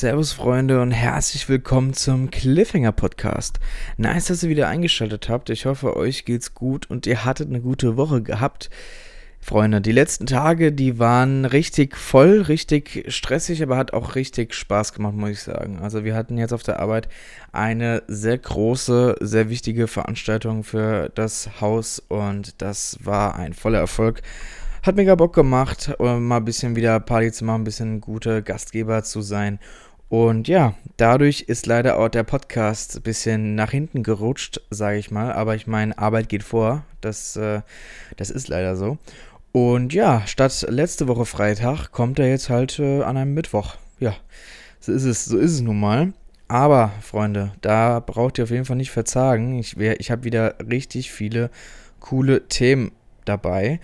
Servus Freunde und herzlich willkommen zum Cliffhanger Podcast. Nice, dass ihr wieder eingeschaltet habt. Ich hoffe, euch geht's gut und ihr hattet eine gute Woche gehabt. Freunde, die letzten Tage, die waren richtig voll, richtig stressig, aber hat auch richtig Spaß gemacht, muss ich sagen. Also wir hatten jetzt auf der Arbeit eine sehr große, sehr wichtige Veranstaltung für das Haus und das war ein voller Erfolg. Hat mega Bock gemacht, mal ein bisschen wieder Party zu machen, ein bisschen gute Gastgeber zu sein. Und ja, dadurch ist leider auch der Podcast ein bisschen nach hinten gerutscht, sage ich mal. Aber ich meine, Arbeit geht vor. Das, äh, das ist leider so. Und ja, statt letzte Woche Freitag kommt er jetzt halt äh, an einem Mittwoch. Ja, so ist es, so ist es nun mal. Aber, Freunde, da braucht ihr auf jeden Fall nicht verzagen. Ich, ich habe wieder richtig viele coole Themen dabei.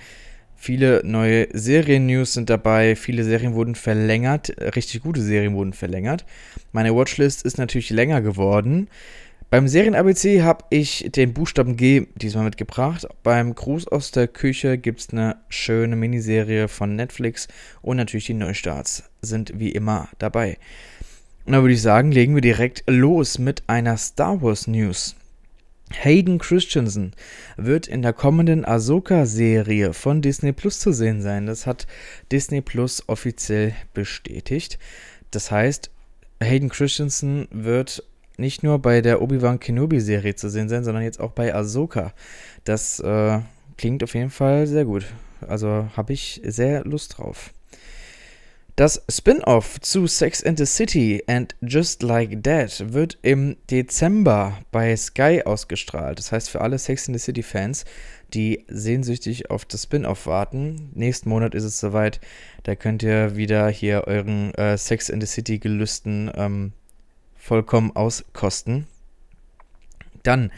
Viele neue Serien-News sind dabei, viele Serien wurden verlängert, richtig gute Serien wurden verlängert. Meine Watchlist ist natürlich länger geworden. Beim Serien-ABC habe ich den Buchstaben G diesmal mitgebracht. Beim Gruß aus der Küche gibt es eine schöne Miniserie von Netflix und natürlich die Neustarts sind wie immer dabei. Und dann würde ich sagen, legen wir direkt los mit einer Star Wars News. Hayden Christensen wird in der kommenden Ahsoka-Serie von Disney Plus zu sehen sein. Das hat Disney Plus offiziell bestätigt. Das heißt, Hayden Christensen wird nicht nur bei der Obi-Wan Kenobi-Serie zu sehen sein, sondern jetzt auch bei Ahsoka. Das äh, klingt auf jeden Fall sehr gut. Also habe ich sehr Lust drauf. Das Spin-off zu Sex and the City and Just Like That wird im Dezember bei Sky ausgestrahlt. Das heißt, für alle Sex and the City-Fans, die sehnsüchtig auf das Spin-off warten, nächsten Monat ist es soweit. Da könnt ihr wieder hier euren äh, Sex and the City-Gelüsten ähm, vollkommen auskosten. Dann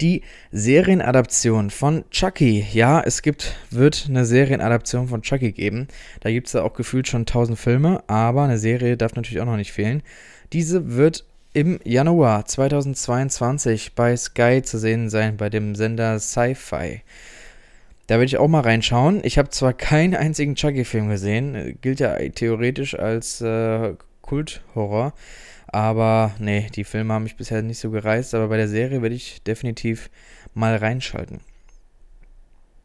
die Serienadaption von Chucky. Ja, es gibt, wird eine Serienadaption von Chucky geben. Da gibt es ja auch gefühlt schon tausend Filme, aber eine Serie darf natürlich auch noch nicht fehlen. Diese wird im Januar 2022 bei Sky zu sehen sein, bei dem Sender Sci-Fi. Da werde ich auch mal reinschauen. Ich habe zwar keinen einzigen Chucky-Film gesehen, gilt ja theoretisch als äh, Kulthorror. Aber nee, die Filme haben mich bisher nicht so gereizt, aber bei der Serie werde ich definitiv mal reinschalten.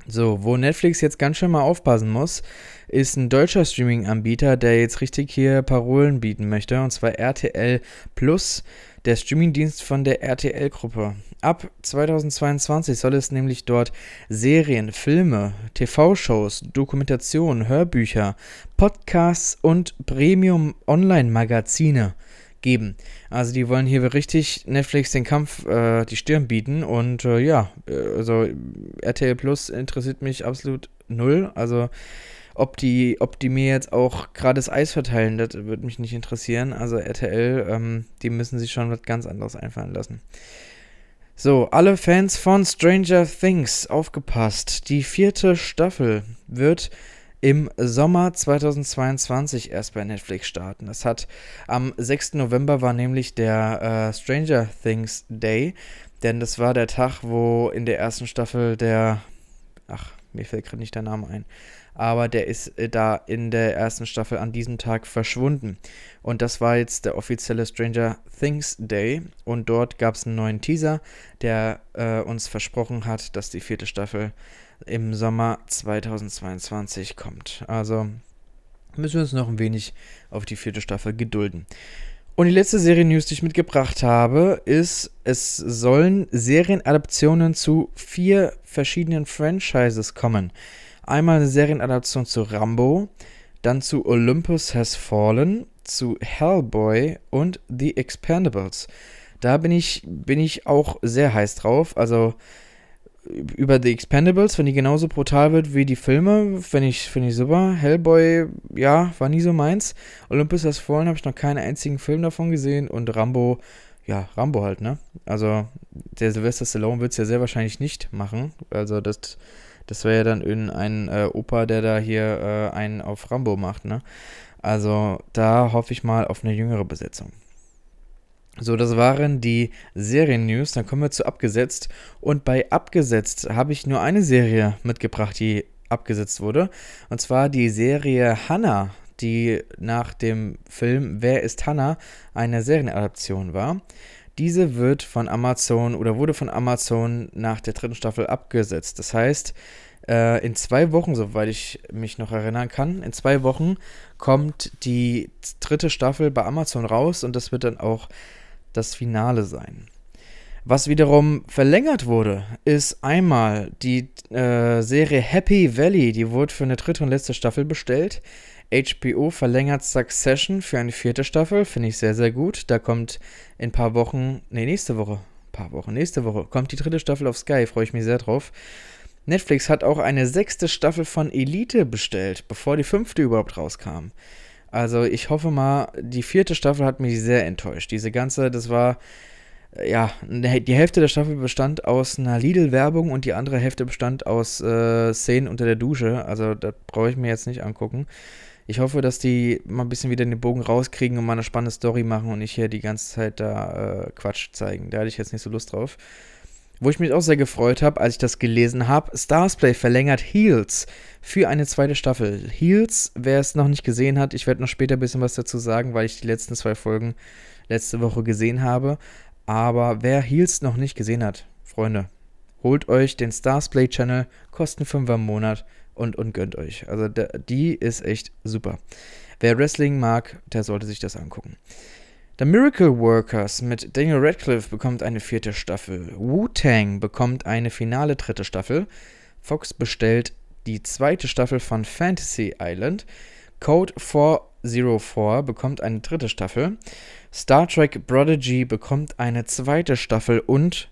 So, wo Netflix jetzt ganz schön mal aufpassen muss, ist ein deutscher Streaming-Anbieter, der jetzt richtig hier Parolen bieten möchte, und zwar RTL Plus, der Streamingdienst von der RTL-Gruppe. Ab 2022 soll es nämlich dort Serien, Filme, TV-Shows, Dokumentationen, Hörbücher, Podcasts und Premium-Online-Magazine geben geben. Also die wollen hier richtig Netflix den Kampf, äh, die Stirn bieten und äh, ja, äh, also RTL Plus interessiert mich absolut null. Also ob die, ob die mir jetzt auch gerade das Eis verteilen, das würde mich nicht interessieren. Also RTL, ähm, die müssen sich schon was ganz anderes einfallen lassen. So, alle Fans von Stranger Things, aufgepasst. Die vierte Staffel wird im Sommer 2022 erst bei Netflix starten. Das hat am 6. November war nämlich der äh, Stranger Things Day, denn das war der Tag, wo in der ersten Staffel der, ach, mir fällt gerade nicht der Name ein, aber der ist äh, da in der ersten Staffel an diesem Tag verschwunden. Und das war jetzt der offizielle Stranger Things Day. Und dort gab es einen neuen Teaser, der äh, uns versprochen hat, dass die vierte Staffel im Sommer 2022 kommt. Also müssen wir uns noch ein wenig auf die vierte Staffel gedulden. Und die letzte Serien-News, die ich mitgebracht habe, ist, es sollen Serienadaptionen zu vier verschiedenen Franchises kommen. Einmal eine Serienadaption zu Rambo, dann zu Olympus Has Fallen, zu Hellboy und The Expendables. Da bin ich, bin ich auch sehr heiß drauf. Also über The Expendables, wenn die genauso brutal wird wie die Filme, finde ich, find ich super. Hellboy, ja, war nie so meins. Olympus Has Fallen habe ich noch keinen einzigen Film davon gesehen und Rambo, ja, Rambo halt, ne? Also, der Sylvester Stallone wird es ja sehr wahrscheinlich nicht machen. Also, das, das wäre ja dann irgendein äh, Opa, der da hier äh, einen auf Rambo macht, ne? Also, da hoffe ich mal auf eine jüngere Besetzung. So, das waren die Serien-News. Dann kommen wir zu Abgesetzt. Und bei Abgesetzt habe ich nur eine Serie mitgebracht, die abgesetzt wurde. Und zwar die Serie Hannah. die nach dem Film Wer ist Hannah eine Serienadaption war. Diese wird von Amazon oder wurde von Amazon nach der dritten Staffel abgesetzt. Das heißt, äh, in zwei Wochen, soweit ich mich noch erinnern kann, in zwei Wochen kommt die dritte Staffel bei Amazon raus und das wird dann auch das Finale sein. Was wiederum verlängert wurde, ist einmal die äh, Serie Happy Valley, die wurde für eine dritte und letzte Staffel bestellt. HBO verlängert Succession für eine vierte Staffel, finde ich sehr, sehr gut. Da kommt in ein paar Wochen, nee, nächste Woche, paar Wochen, nächste Woche kommt die dritte Staffel auf Sky, freue ich mich sehr drauf. Netflix hat auch eine sechste Staffel von Elite bestellt, bevor die fünfte überhaupt rauskam. Also ich hoffe mal, die vierte Staffel hat mich sehr enttäuscht. Diese ganze, das war ja, ne, die Hälfte der Staffel bestand aus einer Lidl-Werbung und die andere Hälfte bestand aus äh, Szenen unter der Dusche. Also, das brauche ich mir jetzt nicht angucken. Ich hoffe, dass die mal ein bisschen wieder den Bogen rauskriegen und mal eine spannende Story machen und nicht hier die ganze Zeit da äh, Quatsch zeigen. Da hatte ich jetzt nicht so Lust drauf. Wo ich mich auch sehr gefreut habe, als ich das gelesen habe, Starsplay verlängert Heels für eine zweite Staffel. Heels, wer es noch nicht gesehen hat, ich werde noch später ein bisschen was dazu sagen, weil ich die letzten zwei Folgen letzte Woche gesehen habe. Aber wer Heels noch nicht gesehen hat, Freunde, holt euch den Starsplay Channel, kosten 5 im Monat und, und gönnt euch. Also die ist echt super. Wer Wrestling mag, der sollte sich das angucken. The Miracle Workers mit Daniel Radcliffe bekommt eine vierte Staffel. Wu-Tang bekommt eine finale dritte Staffel. Fox bestellt die zweite Staffel von Fantasy Island. Code 404 bekommt eine dritte Staffel. Star Trek Prodigy bekommt eine zweite Staffel und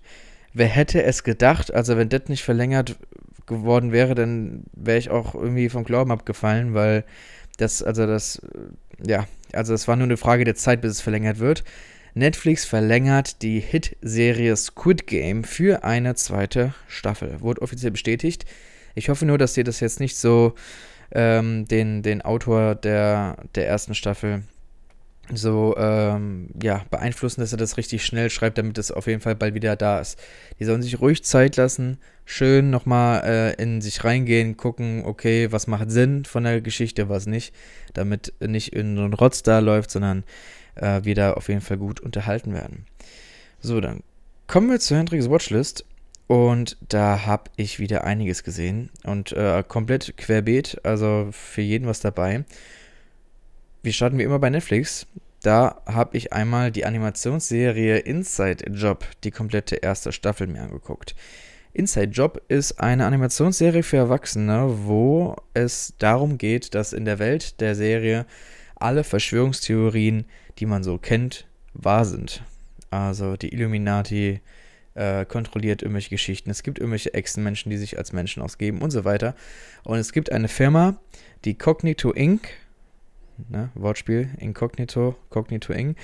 wer hätte es gedacht, also wenn das nicht verlängert geworden wäre, dann wäre ich auch irgendwie vom Glauben abgefallen, weil das, also das, ja, also es war nur eine Frage der Zeit, bis es verlängert wird. Netflix verlängert die Hit-Serie Squid Game für eine zweite Staffel. Wurde offiziell bestätigt. Ich hoffe nur, dass sie das jetzt nicht so ähm, den, den Autor der, der ersten Staffel so ähm, ja, beeinflussen, dass er das richtig schnell schreibt, damit es auf jeden Fall bald wieder da ist. Die sollen sich ruhig Zeit lassen, schön nochmal äh, in sich reingehen, gucken, okay, was macht Sinn von der Geschichte, was nicht, damit nicht in so ein Rotz da läuft, sondern äh, wir da auf jeden Fall gut unterhalten werden. So, dann kommen wir zu Hendricks Watchlist und da habe ich wieder einiges gesehen und äh, komplett querbeet, also für jeden was dabei. Wir starten wie immer bei Netflix. Da habe ich einmal die Animationsserie Inside Job, die komplette erste Staffel mir angeguckt. Inside Job ist eine Animationsserie für Erwachsene, wo es darum geht, dass in der Welt der Serie alle Verschwörungstheorien, die man so kennt, wahr sind. Also die Illuminati äh, kontrolliert irgendwelche Geschichten, es gibt irgendwelche Echsenmenschen, die sich als Menschen ausgeben und so weiter. Und es gibt eine Firma, die Cognito Inc., ne, Wortspiel, Incognito, Cognito Ing,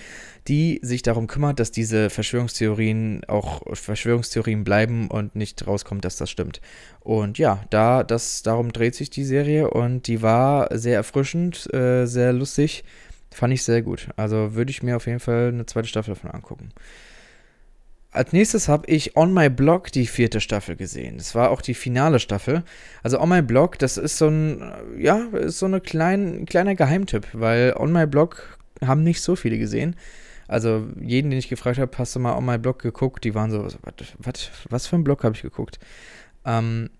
die sich darum kümmert, dass diese Verschwörungstheorien auch Verschwörungstheorien bleiben und nicht rauskommt, dass das stimmt. Und ja, da, das, darum dreht sich die Serie und die war sehr erfrischend, äh, sehr lustig, fand ich sehr gut. Also würde ich mir auf jeden Fall eine zweite Staffel davon angucken. Als nächstes habe ich On My Blog die vierte Staffel gesehen. Das war auch die finale Staffel. Also On My Blog, das ist so ein, ja, ist so ein klein, kleiner Geheimtipp, weil On My Blog haben nicht so viele gesehen. Also jeden, den ich gefragt habe, hast du mal On My Blog geguckt? Die waren so, was, was, was für ein Blog habe ich geguckt? Ähm,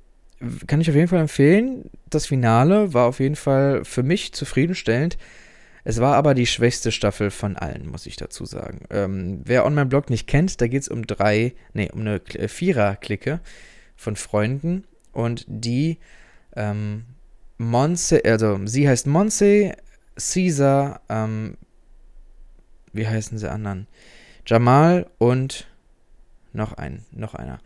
kann ich auf jeden Fall empfehlen. Das Finale war auf jeden Fall für mich zufriedenstellend. Es war aber die schwächste Staffel von allen, muss ich dazu sagen. Ähm, wer On My Blog nicht kennt, da geht es um drei, nee, um eine äh, Vierer-Clique von Freunden und die ähm, Monse, also sie heißt Monse, Caesar, ähm, wie heißen sie anderen? Jamal und noch ein, noch einer.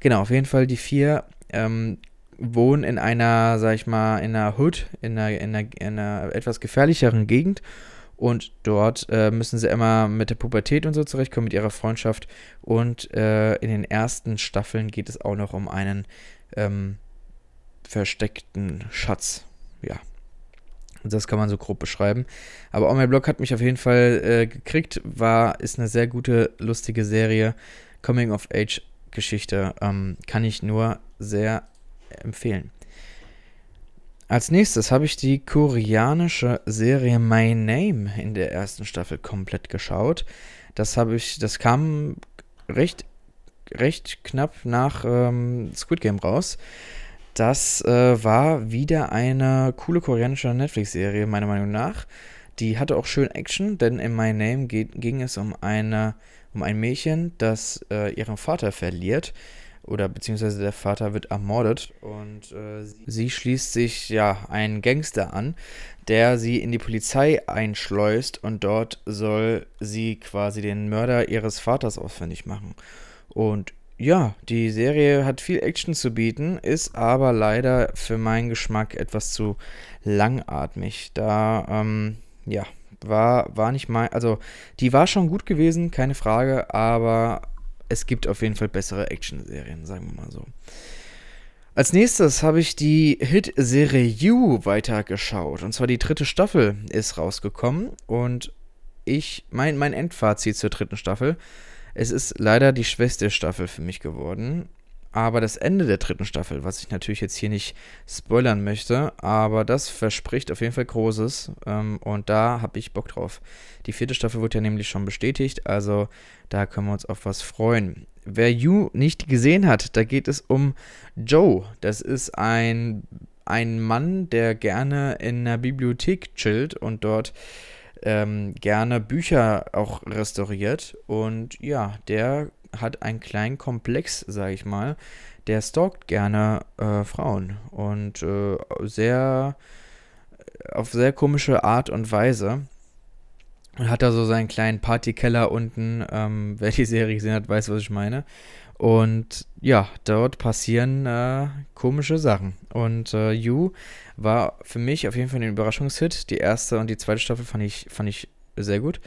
Genau, auf jeden Fall die vier ähm, wohnen in einer, sag ich mal, in einer Hood, in einer, in einer, in einer etwas gefährlicheren Gegend. Und dort äh, müssen sie immer mit der Pubertät und so zurechtkommen, mit ihrer Freundschaft. Und äh, in den ersten Staffeln geht es auch noch um einen ähm, versteckten Schatz. Ja. Das kann man so grob beschreiben. Aber auch mein Blog hat mich auf jeden Fall äh, gekriegt. War, ist eine sehr gute, lustige Serie. Coming of Age Geschichte. Ähm, kann ich nur sehr empfehlen. als nächstes habe ich die koreanische Serie My Name in der ersten Staffel komplett geschaut. Das habe ich, das kam recht, recht knapp nach ähm, Squid Game raus. Das äh, war wieder eine coole koreanische Netflix-Serie, meiner Meinung nach. Die hatte auch schön Action, denn in My Name geht, ging es um, eine, um ein Mädchen, das äh, ihren Vater verliert. Oder beziehungsweise der Vater wird ermordet und äh, sie, schließt sich ja einen Gangster an, der sie in die Polizei einschleust und dort soll sie quasi den Mörder ihres Vaters ausfindig machen. Und ja, die Serie hat viel Action zu bieten, ist aber leider für meinen Geschmack etwas zu langatmig. Da, ähm, ja, war, war nicht mal, also die war schon gut gewesen, keine Frage, aber es gibt auf jeden Fall bessere Action-Serien, sagen wir mal so. Als nächstes habe ich die Hit-Serie You weitergeschaut. Und zwar die dritte Staffel ist rausgekommen. Und ich, mein, mein Endfazit zur dritten Staffel, es ist leider die schwächste Staffel für mich geworden. Aber das Ende der dritten Staffel, was ich natürlich jetzt hier nicht spoilern möchte, aber das verspricht auf jeden Fall Großes ähm, und da habe ich Bock drauf. Die vierte Staffel wurde ja nämlich schon bestätigt, also da können wir uns auf was freuen. Wer You nicht gesehen hat, da geht es um Joe. Das ist ein, ein Mann, der gerne in einer Bibliothek chillt und dort ähm, gerne Bücher auch restauriert. Und ja, der hat einen kleinen Komplex, sage ich mal. Der stalkt gerne äh, Frauen und äh, sehr auf sehr komische Art und Weise. Und hat da so seinen kleinen Partykeller unten. Ähm, wer die Serie gesehen hat, weiß, was ich meine. Und ja, dort passieren äh, komische Sachen. Und äh, You war für mich auf jeden Fall ein Überraschungshit. Die erste und die zweite Staffel fand ich, fand ich sehr gut.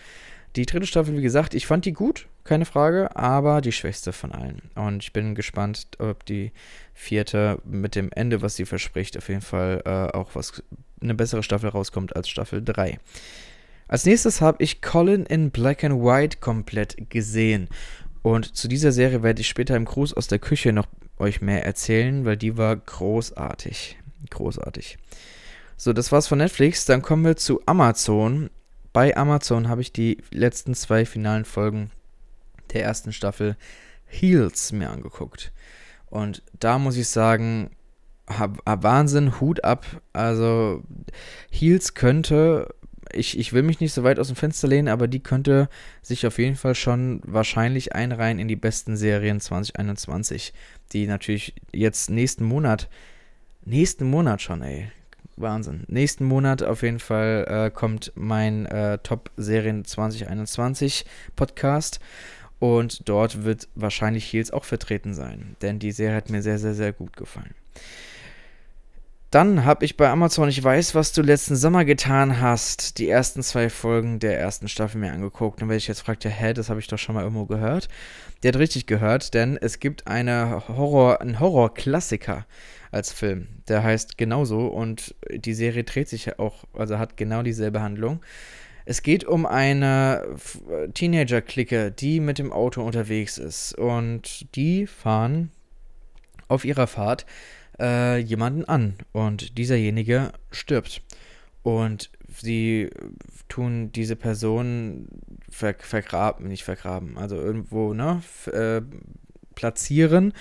Die dritte Staffel, wie gesagt, ich fand die gut, keine Frage, aber die schwächste von allen. Und ich bin gespannt, ob die vierte mit dem Ende, was sie verspricht, auf jeden Fall äh, auch was eine bessere Staffel rauskommt als Staffel 3. Als nächstes habe ich Colin in Black and White komplett gesehen. Und zu dieser Serie werde ich später im Gruß aus der Küche noch euch mehr erzählen, weil die war großartig. Großartig. So, das war's von Netflix. Dann kommen wir zu Amazon bei Amazon habe ich die letzten zwei finalen Folgen der ersten Staffel Heels mir angeguckt. Und da muss ich sagen, Wahnsinn, Hut ab. Also Heels könnte, ich, ich will mich nicht so weit aus dem Fenster lehnen, aber die könnte sich auf jeden Fall schon wahrscheinlich einreihen in die besten Serien 2021, die natürlich jetzt nächsten Monat, nächsten Monat schon, ey, Wahnsinn. Nächsten Monat auf jeden Fall äh, kommt mein äh, Top-Serien 2021 Podcast. Und dort wird wahrscheinlich Heels auch vertreten sein. Denn die Serie hat mir sehr, sehr, sehr gut gefallen. Dann habe ich bei Amazon Ich weiß, was du letzten Sommer getan hast, die ersten zwei Folgen der ersten Staffel mir angeguckt. Und wenn ich jetzt fragte, hä, das habe ich doch schon mal irgendwo gehört. Der hat richtig gehört, denn es gibt eine Horror, einen Horror-Klassiker als Film. Der heißt genauso und die Serie dreht sich auch, also hat genau dieselbe Handlung. Es geht um eine Teenager-Clique, die mit dem Auto unterwegs ist. Und die fahren auf ihrer Fahrt äh, jemanden an. Und dieserjenige stirbt. Und sie tun diese Person ver vergraben, nicht vergraben, also irgendwo, ne, äh, platzieren,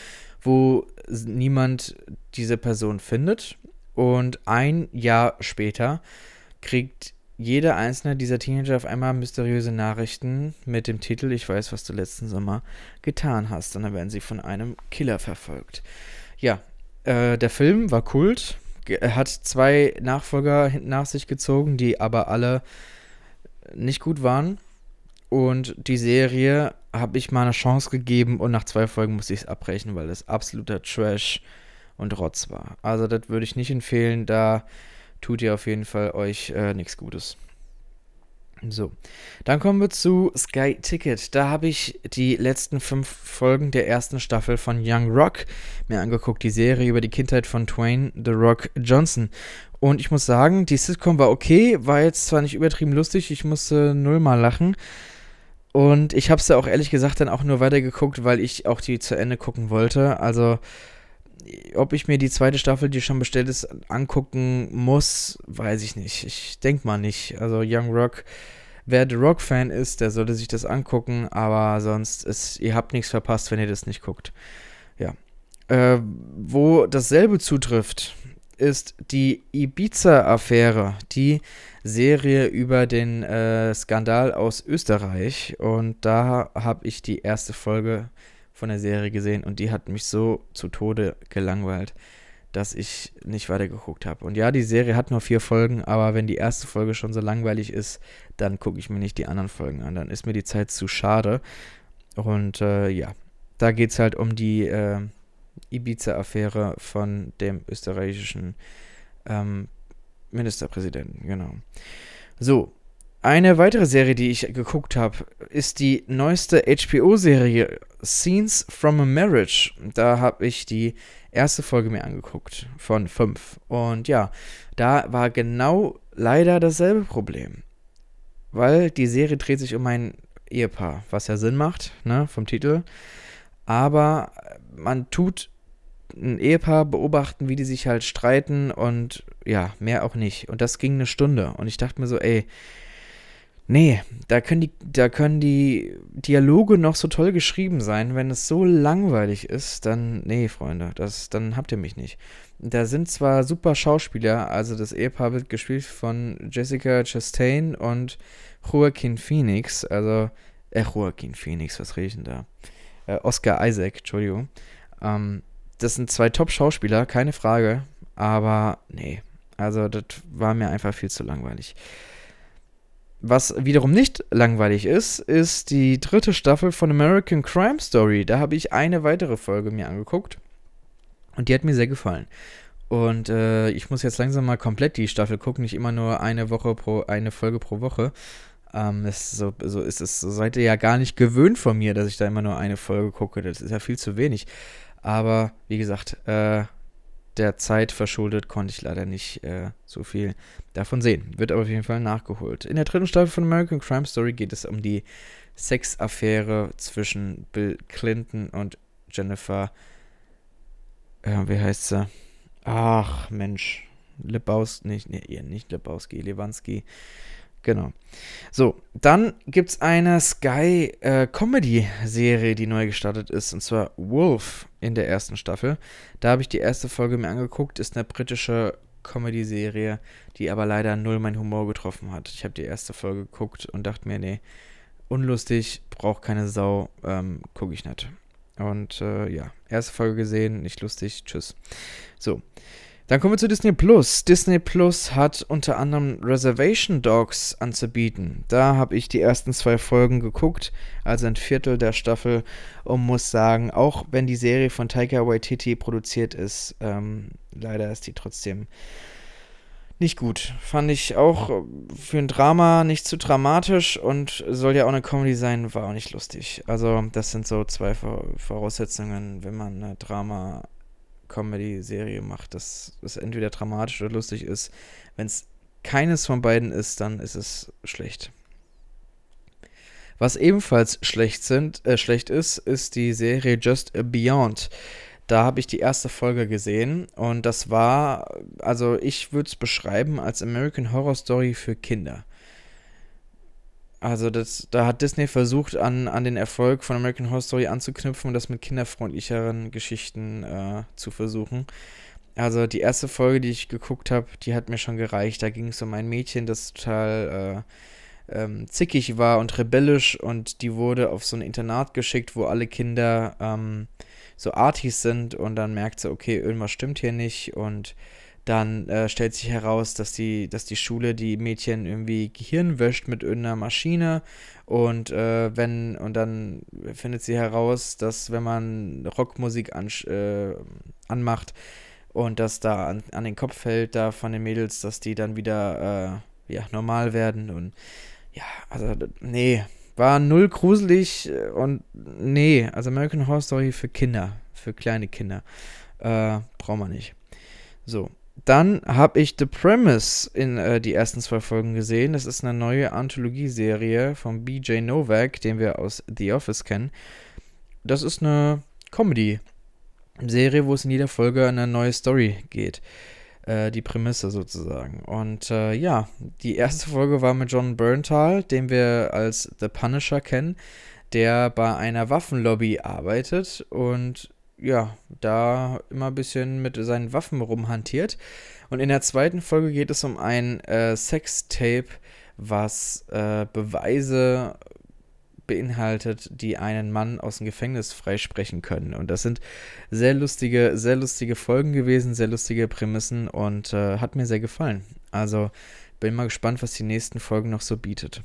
wo niemand diese Person findet. Und ein Jahr später kriegt jeder einzelne dieser Teenager auf einmal mysteriöse Nachrichten mit dem Titel Ich weiß, was du letzten Sommer getan hast. Und dann werden sie von einem Killer verfolgt. Ja, äh, der Film war Kult. Er hat zwei Nachfolger nach sich gezogen, die aber alle nicht gut waren. Und die Serie habe ich mal eine Chance gegeben und nach zwei Folgen musste ich es abbrechen, weil das absoluter Trash und Rotz war. Also das würde ich nicht empfehlen, da tut ihr auf jeden Fall euch äh, nichts Gutes. So, dann kommen wir zu Sky Ticket. Da habe ich die letzten fünf Folgen der ersten Staffel von Young Rock mir angeguckt, die Serie über die Kindheit von Twain The Rock Johnson. Und ich muss sagen, die Sitcom war okay, war jetzt zwar nicht übertrieben lustig, ich musste nullmal lachen, und ich habe es ja auch ehrlich gesagt dann auch nur weitergeguckt, weil ich auch die zu Ende gucken wollte. Also ob ich mir die zweite Staffel, die schon bestellt ist, angucken muss, weiß ich nicht. Ich denke mal nicht. Also Young Rock, wer The Rock-Fan ist, der sollte sich das angucken, aber sonst ist, ihr habt nichts verpasst, wenn ihr das nicht guckt. Ja. Äh, wo dasselbe zutrifft, ist die Ibiza-Affäre, die Serie über den äh, Skandal aus Österreich. Und da habe ich die erste Folge von der Serie gesehen und die hat mich so zu Tode gelangweilt, dass ich nicht weitergeguckt habe. Und ja, die Serie hat nur vier Folgen, aber wenn die erste Folge schon so langweilig ist, dann gucke ich mir nicht die anderen Folgen an. Dann ist mir die Zeit zu schade. Und äh, ja, da geht es halt um die äh, Ibiza-Affäre von dem österreichischen ähm, Ministerpräsidenten, genau. So, eine weitere Serie, die ich geguckt habe, ist die neueste HBO-Serie Scenes from a Marriage. Da habe ich die erste Folge mir angeguckt von fünf. Und ja, da war genau leider dasselbe Problem. Weil die Serie dreht sich um ein Ehepaar, was ja Sinn macht, ne, vom Titel. Aber man tut ein Ehepaar beobachten, wie die sich halt streiten und ja, mehr auch nicht. Und das ging eine Stunde. Und ich dachte mir so, ey, Nee, da können die, da können die Dialoge noch so toll geschrieben sein. Wenn es so langweilig ist, dann, nee, Freunde, das, dann habt ihr mich nicht. Da sind zwar super Schauspieler, also das Ehepaar wird gespielt von Jessica Chastain und Joaquin Phoenix, also, äh, Joaquin Phoenix, was rede ich denn da? Äh, Oscar Isaac, Entschuldigung. Ähm, das sind zwei Top-Schauspieler, keine Frage, aber nee, also das war mir einfach viel zu langweilig. Was wiederum nicht langweilig ist, ist die dritte Staffel von American Crime Story. Da habe ich eine weitere Folge mir angeguckt und die hat mir sehr gefallen. Und äh, ich muss jetzt langsam mal komplett die Staffel gucken, nicht immer nur eine Woche pro eine Folge pro Woche. Ähm, so, so ist es. So seid ihr ja gar nicht gewöhnt von mir, dass ich da immer nur eine Folge gucke. Das ist ja viel zu wenig. Aber wie gesagt, äh, der Zeit verschuldet konnte ich leider nicht äh, so viel davon sehen. Wird aber auf jeden Fall nachgeholt. In der dritten Staffel von American Crime Story geht es um die Sexaffäre zwischen Bill Clinton und Jennifer. Äh, wie heißt sie? Ach, Mensch. Lebowski, nicht, nee, nicht Lebowski, Lewanski. Genau. So, dann gibt es eine Sky äh, die neu gestartet ist, und zwar Wolf in der ersten Staffel. Da habe ich die erste Folge mir angeguckt, ist eine britische Comedy-Serie, die aber leider null meinen Humor getroffen hat. Ich habe die erste Folge geguckt und dachte mir, nee, unlustig, braucht keine Sau, ähm, gucke ich nicht. Und äh, ja, erste Folge gesehen, nicht lustig, tschüss. So, dann kommen wir zu Disney Plus. Disney Plus hat unter anderem Reservation Dogs anzubieten. Da habe ich die ersten zwei Folgen geguckt, also ein Viertel der Staffel, und muss sagen, auch wenn die Serie von Taika Waititi produziert ist, ähm, leider ist die trotzdem nicht gut. Fand ich auch für ein Drama nicht zu dramatisch und soll ja auch eine Comedy sein, war auch nicht lustig. Also, das sind so zwei Voraussetzungen, wenn man eine Drama Comedy-Serie macht, dass es entweder dramatisch oder lustig ist. Wenn es keines von beiden ist, dann ist es schlecht. Was ebenfalls schlecht, sind, äh, schlecht ist, ist die Serie Just Beyond. Da habe ich die erste Folge gesehen und das war, also ich würde es beschreiben als American Horror Story für Kinder. Also das, da hat Disney versucht, an, an den Erfolg von American Horror Story anzuknüpfen und das mit kinderfreundlicheren Geschichten äh, zu versuchen. Also die erste Folge, die ich geguckt habe, die hat mir schon gereicht. Da ging es um ein Mädchen, das total äh, ähm, zickig war und rebellisch und die wurde auf so ein Internat geschickt, wo alle Kinder ähm, so Artis sind und dann merkt sie, okay, irgendwas stimmt hier nicht und dann äh, stellt sich heraus, dass die, dass die Schule die Mädchen irgendwie Gehirn wäscht mit irgendeiner Maschine und äh, wenn und dann findet sie heraus, dass wenn man Rockmusik an, äh, anmacht und das da an, an, den Kopf fällt da von den Mädels, dass die dann wieder äh, ja, normal werden und ja, also nee, war null gruselig und nee, also American Horror Story für Kinder, für kleine Kinder, äh, braucht man nicht. So, dann habe ich The Premise in äh, die ersten zwei Folgen gesehen. Das ist eine neue Anthologieserie von BJ Novak, den wir aus The Office kennen. Das ist eine Comedy. Serie, wo es in jeder Folge eine neue Story geht. Äh, die Prämisse sozusagen. Und äh, ja, die erste Folge war mit John Berntal, den wir als The Punisher kennen, der bei einer Waffenlobby arbeitet und ja, da immer ein bisschen mit seinen Waffen rumhantiert. Und in der zweiten Folge geht es um ein äh, Sextape, was äh, Beweise beinhaltet, die einen Mann aus dem Gefängnis freisprechen können. Und das sind sehr lustige, sehr lustige Folgen gewesen, sehr lustige Prämissen und äh, hat mir sehr gefallen. Also bin mal gespannt, was die nächsten Folgen noch so bietet.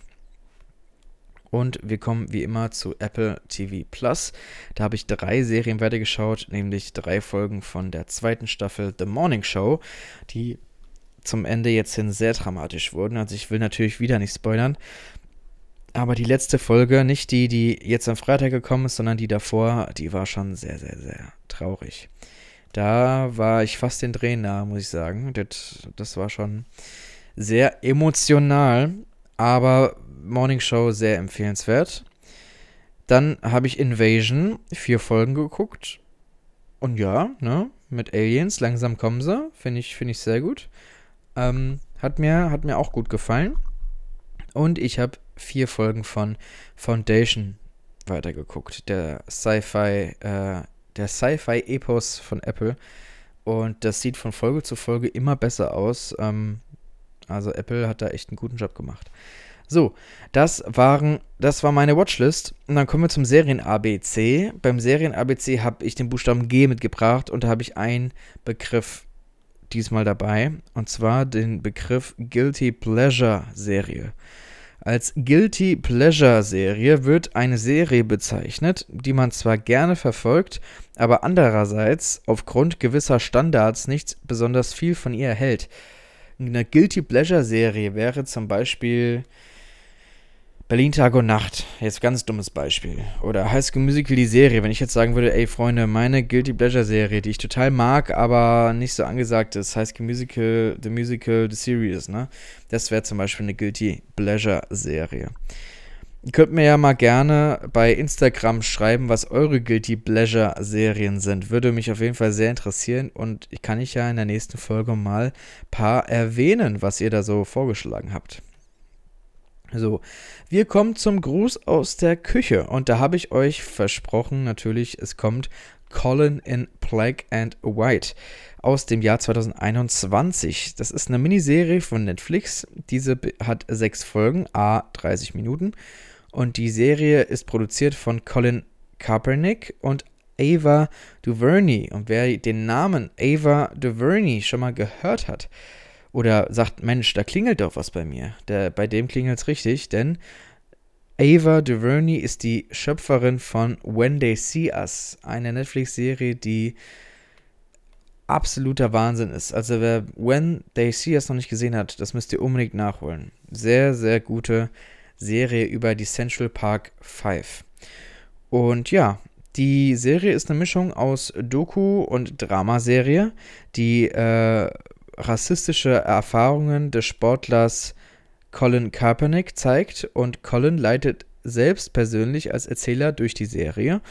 Und wir kommen wie immer zu Apple TV Plus. Da habe ich drei Serien weitergeschaut, nämlich drei Folgen von der zweiten Staffel The Morning Show, die zum Ende jetzt hin sehr dramatisch wurden. Also ich will natürlich wieder nicht spoilern. Aber die letzte Folge, nicht die, die jetzt am Freitag gekommen ist, sondern die davor, die war schon sehr, sehr, sehr traurig. Da war ich fast den Drehen nah, muss ich sagen. Das, das war schon sehr emotional, aber Morning Show sehr empfehlenswert. Dann habe ich Invasion, vier Folgen geguckt. Und ja, ne, mit Aliens, langsam kommen sie. Finde ich, find ich sehr gut. Ähm, hat, mir, hat mir auch gut gefallen. Und ich habe vier Folgen von Foundation weitergeguckt. Der Sci-Fi, äh, der Sci-Fi-Epos von Apple. Und das sieht von Folge zu Folge immer besser aus. Ähm, also Apple hat da echt einen guten Job gemacht. So, das waren, das war meine Watchlist. Und dann kommen wir zum Serien ABC. Beim Serien ABC habe ich den Buchstaben G mitgebracht und da habe ich einen Begriff diesmal dabei. Und zwar den Begriff Guilty Pleasure Serie. Als Guilty Pleasure Serie wird eine Serie bezeichnet, die man zwar gerne verfolgt, aber andererseits aufgrund gewisser Standards nicht besonders viel von ihr erhält. Eine Guilty Pleasure Serie wäre zum Beispiel Berlin Tag und Nacht, jetzt ganz dummes Beispiel. Oder High School Musical, die Serie. Wenn ich jetzt sagen würde, ey Freunde, meine Guilty Pleasure Serie, die ich total mag, aber nicht so angesagt ist, High School Musical, The Musical, The Series, ne? Das wäre zum Beispiel eine Guilty Pleasure Serie. Ihr könnt mir ja mal gerne bei Instagram schreiben, was eure Guilty Pleasure Serien sind. Würde mich auf jeden Fall sehr interessieren und ich kann ich ja in der nächsten Folge mal paar erwähnen, was ihr da so vorgeschlagen habt. So, wir kommen zum Gruß aus der Küche und da habe ich euch versprochen, natürlich, es kommt Colin in Black and White aus dem Jahr 2021. Das ist eine Miniserie von Netflix. Diese hat sechs Folgen, a 30 Minuten. Und die Serie ist produziert von Colin Kaepernick und Ava DuVernay. Und wer den Namen Ava DuVernay schon mal gehört hat, oder sagt, Mensch, da klingelt doch was bei mir. Der, bei dem klingelt es richtig, denn Ava DuVernay ist die Schöpferin von When They See Us, eine Netflix-Serie, die absoluter Wahnsinn ist. Also wer When They See Us noch nicht gesehen hat, das müsst ihr unbedingt nachholen. Sehr, sehr gute Serie über die Central Park 5. Und ja, die Serie ist eine Mischung aus Doku und Dramaserie, die äh, rassistische Erfahrungen des Sportlers Colin Kaepernick zeigt und Colin leitet selbst persönlich als Erzähler durch die Serie.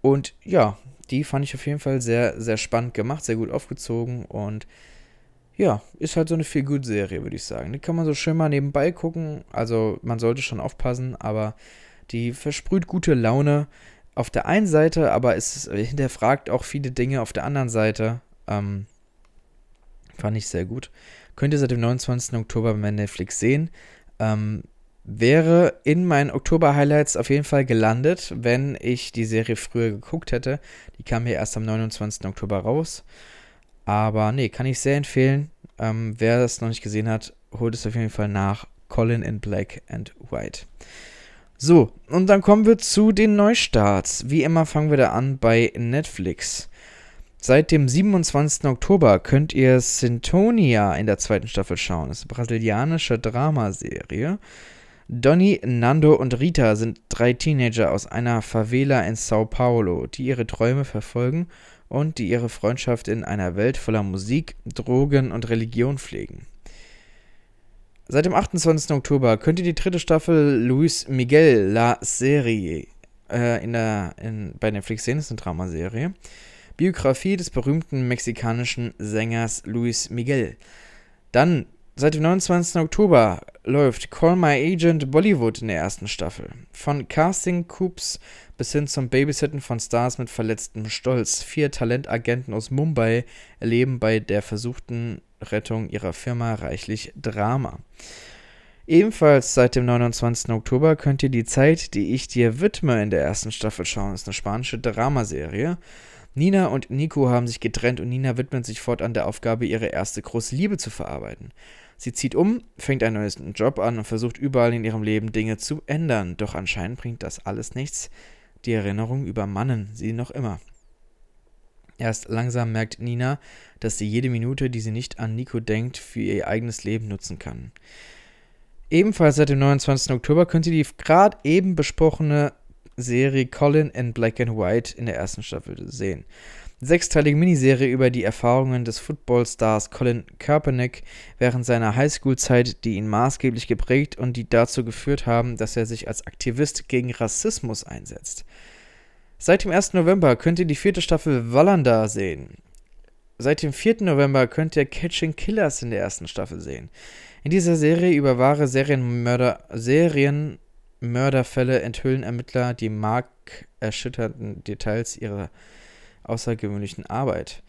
Und ja, die fand ich auf jeden Fall sehr, sehr spannend gemacht, sehr gut aufgezogen und ja, ist halt so eine Feel-Good-Serie, würde ich sagen. Die kann man so schön mal nebenbei gucken. Also man sollte schon aufpassen, aber die versprüht gute Laune auf der einen Seite, aber es hinterfragt auch viele Dinge auf der anderen Seite. Ähm, Fand ich sehr gut. Könnt ihr seit dem 29. Oktober bei Netflix sehen. Ähm, wäre in meinen Oktober-Highlights auf jeden Fall gelandet, wenn ich die Serie früher geguckt hätte. Die kam ja erst am 29. Oktober raus. Aber nee, kann ich sehr empfehlen. Ähm, wer es noch nicht gesehen hat, holt es auf jeden Fall nach. Colin in Black and White. So, und dann kommen wir zu den Neustarts. Wie immer fangen wir da an bei Netflix. Seit dem 27. Oktober könnt ihr Sintonia in der zweiten Staffel schauen. Das ist eine brasilianische Dramaserie. Donny, Nando und Rita sind drei Teenager aus einer Favela in Sao Paulo, die ihre Träume verfolgen und die ihre Freundschaft in einer Welt voller Musik, Drogen und Religion pflegen. Seit dem 28. Oktober könnt ihr die dritte Staffel Luis Miguel La Serie äh, in der, in, bei Netflix sehen. Das ist eine Dramaserie. Biografie des berühmten mexikanischen Sängers Luis Miguel. Dann, seit dem 29. Oktober, läuft Call My Agent Bollywood in der ersten Staffel. Von Casting-Coups bis hin zum Babysitten von Stars mit verletztem Stolz. Vier Talentagenten aus Mumbai erleben bei der versuchten Rettung ihrer Firma reichlich Drama. Ebenfalls seit dem 29. Oktober könnt ihr die Zeit, die ich dir widme, in der ersten Staffel schauen. Das ist eine spanische Dramaserie. Nina und Nico haben sich getrennt und Nina widmet sich fortan der Aufgabe, ihre erste große Liebe zu verarbeiten. Sie zieht um, fängt einen neuen Job an und versucht überall in ihrem Leben Dinge zu ändern. Doch anscheinend bringt das alles nichts. Die Erinnerungen übermannen sie noch immer. Erst langsam merkt Nina, dass sie jede Minute, die sie nicht an Nico denkt, für ihr eigenes Leben nutzen kann. Ebenfalls seit dem 29. Oktober könnt ihr die gerade eben besprochene Serie Colin in Black and White in der ersten Staffel sehen. Sechsteilige Miniserie über die Erfahrungen des Footballstars Colin Kaepernick während seiner Highschool-Zeit, die ihn maßgeblich geprägt und die dazu geführt haben, dass er sich als Aktivist gegen Rassismus einsetzt. Seit dem 1. November könnt ihr die vierte Staffel Wallander sehen. Seit dem 4. November könnt ihr Catching Killers in der ersten Staffel sehen. In dieser Serie über wahre Serienmörder, Serienmörderfälle enthüllen Ermittler die markerschütternden Details ihrer außergewöhnlichen Arbeit.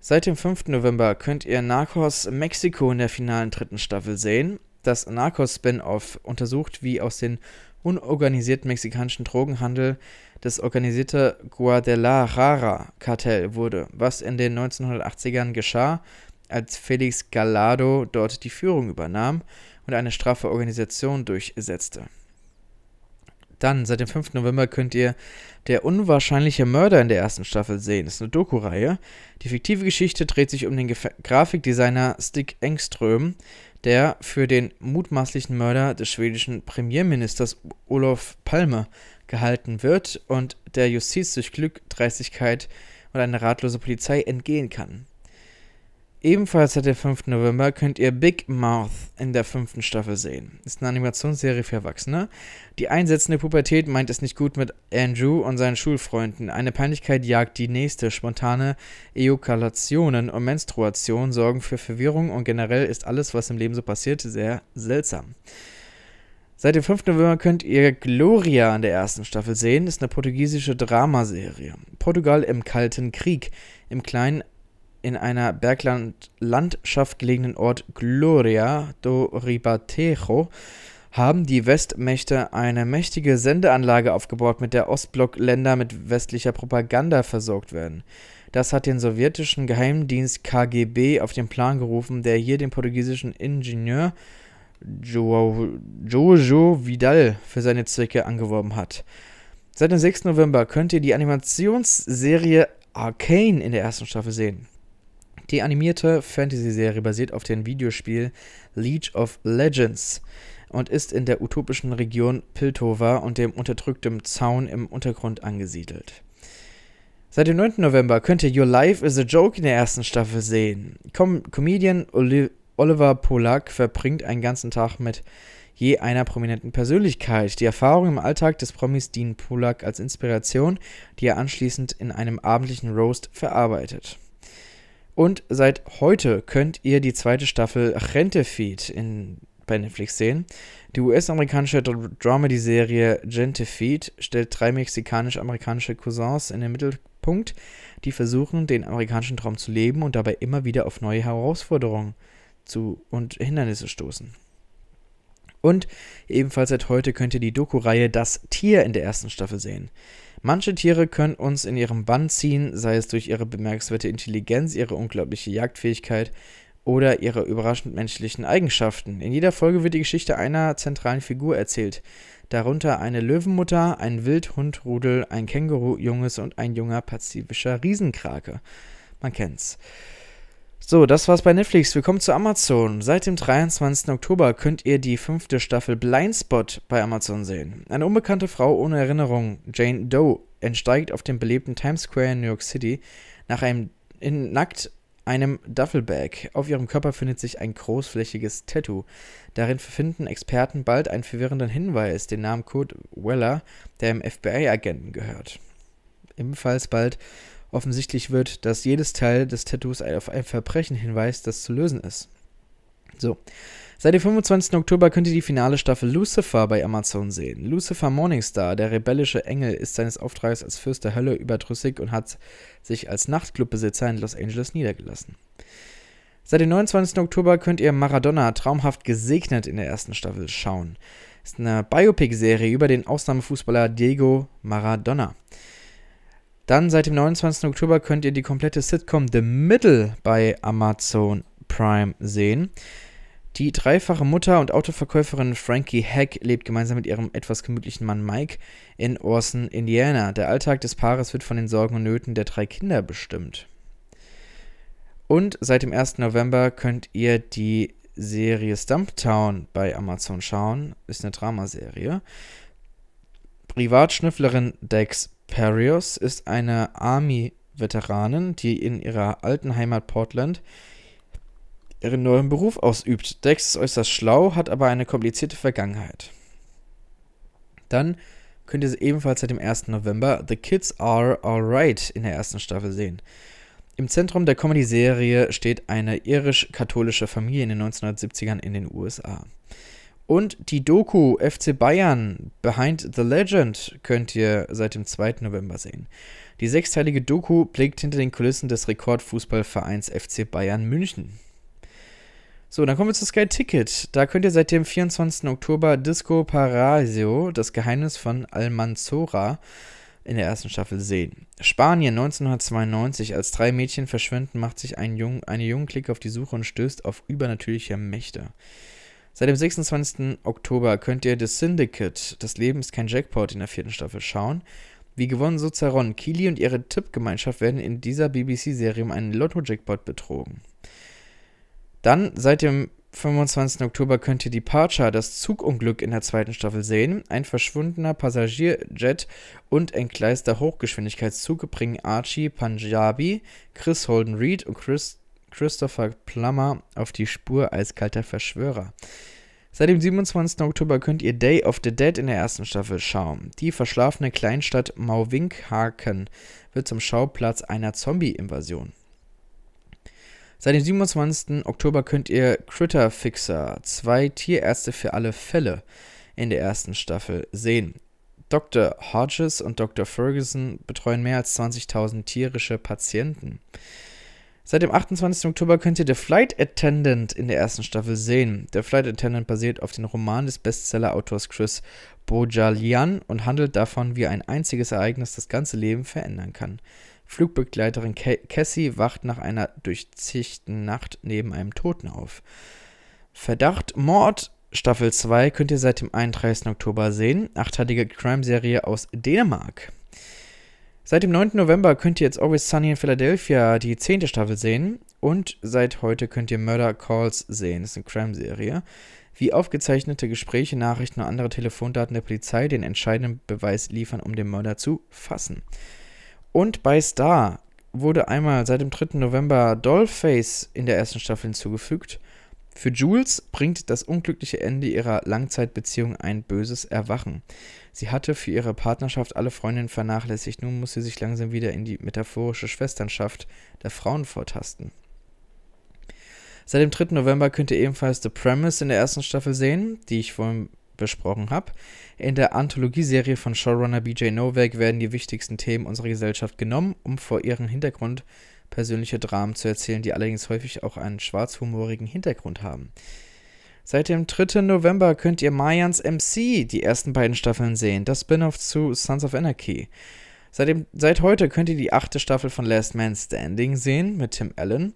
Seit dem 5. November könnt ihr Narcos Mexiko in der finalen dritten Staffel sehen. Das Narcos-Spin-Off untersucht, wie aus dem unorganisierten mexikanischen Drogenhandel das organisierte Guadalajara-Kartell wurde, was in den 1980ern geschah als Felix Gallardo dort die Führung übernahm und eine straffe Organisation durchsetzte. Dann, seit dem 5. November, könnt ihr Der unwahrscheinliche Mörder in der ersten Staffel sehen. Das ist eine Doku-Reihe. Die fiktive Geschichte dreht sich um den Gef Grafikdesigner Stig Engström, der für den mutmaßlichen Mörder des schwedischen Premierministers Olof Palme gehalten wird und der Justiz durch Glück, Dreistigkeit und eine ratlose Polizei entgehen kann. Ebenfalls seit dem 5. November könnt ihr Big Mouth in der fünften Staffel sehen. Ist eine Animationsserie für Erwachsene. Die einsetzende Pubertät meint es nicht gut mit Andrew und seinen Schulfreunden. Eine Peinlichkeit jagt die nächste. Spontane Ejakulationen und Menstruation sorgen für Verwirrung und generell ist alles, was im Leben so passiert, sehr seltsam. Seit dem 5. November könnt ihr Gloria in der ersten Staffel sehen. Ist eine portugiesische Dramaserie. Portugal im Kalten Krieg. Im kleinen in einer Berglandschaft gelegenen Ort Gloria do Ribatejo haben die Westmächte eine mächtige Sendeanlage aufgebaut, mit der Ostblockländer mit westlicher Propaganda versorgt werden. Das hat den sowjetischen Geheimdienst KGB auf den Plan gerufen, der hier den portugiesischen Ingenieur Jojo Vidal für seine Zwecke angeworben hat. Seit dem 6. November könnt ihr die Animationsserie Arcane in der ersten Staffel sehen. Die animierte Fantasy-Serie basiert auf dem Videospiel League of Legends und ist in der utopischen Region Piltover und dem unterdrückten Zaun im Untergrund angesiedelt. Seit dem 9. November könnt ihr Your Life is a Joke in der ersten Staffel sehen. Com Comedian Oli Oliver Polak verbringt einen ganzen Tag mit je einer prominenten Persönlichkeit. Die Erfahrungen im Alltag des Promis dienen Polak als Inspiration, die er anschließend in einem abendlichen Roast verarbeitet. Und seit heute könnt ihr die zweite Staffel Rentefeed in, bei Netflix sehen. Die US-amerikanische Dramedy-Serie Gentefeed stellt drei mexikanisch-amerikanische Cousins in den Mittelpunkt, die versuchen, den amerikanischen Traum zu leben und dabei immer wieder auf neue Herausforderungen zu und Hindernisse stoßen. Und ebenfalls seit heute könnt ihr die Doku-Reihe Das Tier in der ersten Staffel sehen. Manche Tiere können uns in ihrem Bann ziehen, sei es durch ihre bemerkenswerte Intelligenz, ihre unglaubliche Jagdfähigkeit oder ihre überraschend menschlichen Eigenschaften. In jeder Folge wird die Geschichte einer zentralen Figur erzählt, darunter eine Löwenmutter, ein Wildhundrudel, ein Känguru-Junges und ein junger pazifischer Riesenkrake. Man kennt's. So, das war's bei Netflix. Willkommen zu Amazon. Seit dem 23. Oktober könnt ihr die fünfte Staffel Blindspot bei Amazon sehen. Eine unbekannte Frau ohne Erinnerung, Jane Doe, entsteigt auf dem belebten Times Square in New York City nach einem in nackt einem Duffelbag. Auf ihrem Körper findet sich ein großflächiges Tattoo. Darin finden Experten bald einen verwirrenden Hinweis, den Namen Kurt Weller, der im FBI-Agenten gehört. Ebenfalls bald offensichtlich wird, dass jedes Teil des Tattoos auf ein Verbrechen hinweist, das zu lösen ist. So. Seit dem 25. Oktober könnt ihr die finale Staffel Lucifer bei Amazon sehen. Lucifer Morningstar, der rebellische Engel, ist seines Auftrags als Fürst der Hölle überdrüssig und hat sich als Nachtclubbesitzer in Los Angeles niedergelassen. Seit dem 29. Oktober könnt ihr Maradona traumhaft gesegnet in der ersten Staffel schauen. Ist eine Biopic-Serie über den Ausnahmefußballer Diego Maradona. Dann seit dem 29. Oktober könnt ihr die komplette Sitcom The Middle bei Amazon Prime sehen. Die dreifache Mutter und Autoverkäuferin Frankie Heck lebt gemeinsam mit ihrem etwas gemütlichen Mann Mike in Orson, Indiana. Der Alltag des Paares wird von den Sorgen und Nöten der drei Kinder bestimmt. Und seit dem 1. November könnt ihr die Serie Stumptown bei Amazon schauen. Ist eine Dramaserie. Privatschnüfflerin Dex Perios ist eine Army-Veteranin, die in ihrer alten Heimat Portland ihren neuen Beruf ausübt. Dex ist äußerst schlau, hat aber eine komplizierte Vergangenheit. Dann könnt ihr ebenfalls seit dem 1. November The Kids Are Alright in der ersten Staffel sehen. Im Zentrum der Comedy-Serie steht eine irisch-katholische Familie in den 1970ern in den USA. Und die Doku FC Bayern Behind the Legend könnt ihr seit dem 2. November sehen. Die sechsteilige Doku blickt hinter den Kulissen des Rekordfußballvereins FC Bayern München. So, dann kommen wir zu Sky Ticket. Da könnt ihr seit dem 24. Oktober Disco Parasio, das Geheimnis von Almanzora, in der ersten Staffel sehen. Spanien 1992, als drei Mädchen verschwinden, macht sich ein Jung, eine junge Klick auf die Suche und stößt auf übernatürliche Mächte. Seit dem 26. Oktober könnt ihr The Syndicate, das Leben ist kein Jackpot, in der vierten Staffel schauen. Wie gewonnen so Ceron, Kili und ihre Tippgemeinschaft werden in dieser BBC-Serie um einen Lotto-Jackpot betrogen. Dann seit dem 25. Oktober könnt ihr Departure, das Zugunglück in der zweiten Staffel sehen. Ein verschwundener Passagierjet und entgleister Hochgeschwindigkeitszug bringen Archie Punjabi, Chris Holden Reed und Chris, Christopher Plummer auf die Spur als kalter Verschwörer. Seit dem 27. Oktober könnt ihr Day of the Dead in der ersten Staffel schauen. Die verschlafene Kleinstadt Mauwinkhaken wird zum Schauplatz einer Zombie-Invasion. Seit dem 27. Oktober könnt ihr Critter Fixer, zwei Tierärzte für alle Fälle, in der ersten Staffel sehen. Dr. Hodges und Dr. Ferguson betreuen mehr als 20.000 tierische Patienten. Seit dem 28. Oktober könnt ihr The Flight Attendant in der ersten Staffel sehen. Der Flight Attendant basiert auf dem Roman des Bestseller-Autors Chris Bojalian und handelt davon, wie ein einziges Ereignis das ganze Leben verändern kann. Flugbegleiterin Cassie wacht nach einer durchzichten Nacht neben einem Toten auf. Verdacht Mord Staffel 2 könnt ihr seit dem 31. Oktober sehen. Achteilige Crime-Serie aus Dänemark. Seit dem 9. November könnt ihr jetzt Always Sunny in Philadelphia die 10. Staffel sehen. Und seit heute könnt ihr Murder Calls sehen. Das ist eine Crime-Serie. Wie aufgezeichnete Gespräche, Nachrichten und andere Telefondaten der Polizei den entscheidenden Beweis liefern, um den Mörder zu fassen. Und bei Star wurde einmal seit dem 3. November Dollface in der ersten Staffel hinzugefügt. Für Jules bringt das unglückliche Ende ihrer Langzeitbeziehung ein böses Erwachen. Sie hatte für ihre Partnerschaft alle Freundinnen vernachlässigt, nun muss sie sich langsam wieder in die metaphorische Schwesternschaft der Frauen vortasten. Seit dem 3. November könnt ihr ebenfalls The Premise in der ersten Staffel sehen, die ich vorhin besprochen habe. In der Anthologieserie von Showrunner BJ Novak werden die wichtigsten Themen unserer Gesellschaft genommen, um vor ihrem Hintergrund persönliche Dramen zu erzählen, die allerdings häufig auch einen schwarzhumorigen Hintergrund haben. Seit dem 3. November könnt ihr Mayans MC die ersten beiden Staffeln sehen, das Spin-off zu Sons of Anarchy. Seit, dem, seit heute könnt ihr die achte Staffel von Last Man Standing sehen mit Tim Allen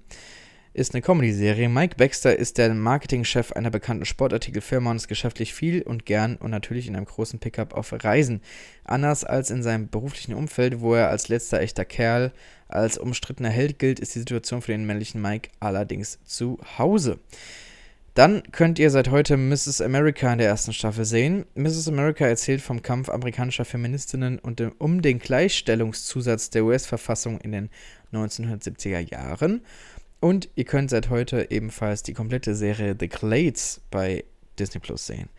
ist eine Comedy-Serie. Mike Baxter ist der Marketingchef einer bekannten Sportartikelfirma und ist geschäftlich viel und gern und natürlich in einem großen Pickup auf Reisen. Anders als in seinem beruflichen Umfeld, wo er als letzter echter Kerl als umstrittener Held gilt, ist die Situation für den männlichen Mike allerdings zu Hause. Dann könnt ihr seit heute Mrs. America in der ersten Staffel sehen. Mrs. America erzählt vom Kampf amerikanischer Feministinnen und um den Gleichstellungszusatz der US-Verfassung in den 1970er Jahren. Und ihr könnt seit heute ebenfalls die komplette Serie The Clades bei Disney Plus sehen.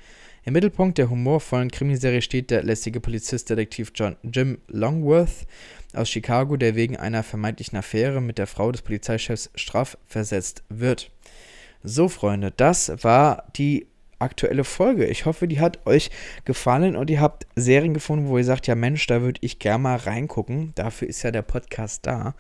Im Mittelpunkt der humorvollen Krimiserie steht der lästige Polizist-Detektiv John Jim Longworth aus Chicago, der wegen einer vermeintlichen Affäre mit der Frau des Polizeichefs strafversetzt wird. So, Freunde, das war die aktuelle Folge. Ich hoffe, die hat euch gefallen und ihr habt Serien gefunden, wo ihr sagt, ja Mensch, da würde ich gerne mal reingucken. Dafür ist ja der Podcast da.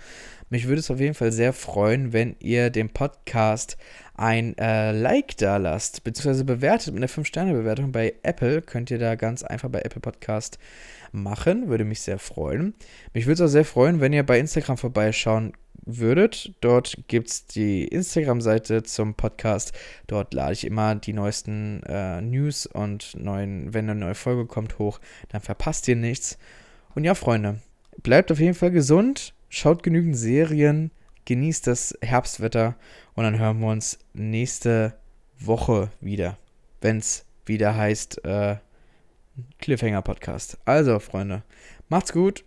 Mich würde es auf jeden Fall sehr freuen, wenn ihr dem Podcast ein äh, Like da lasst, beziehungsweise bewertet mit einer 5-Sterne-Bewertung bei Apple. Könnt ihr da ganz einfach bei Apple Podcast machen. Würde mich sehr freuen. Mich würde es auch sehr freuen, wenn ihr bei Instagram vorbeischauen würdet. Dort gibt es die Instagram-Seite zum Podcast. Dort lade ich immer die neuesten äh, News und neuen, wenn eine neue Folge kommt, hoch. Dann verpasst ihr nichts. Und ja, Freunde, bleibt auf jeden Fall gesund, schaut genügend Serien, genießt das Herbstwetter und dann hören wir uns nächste Woche wieder, wenn es wieder heißt äh, Cliffhanger Podcast. Also, Freunde, macht's gut.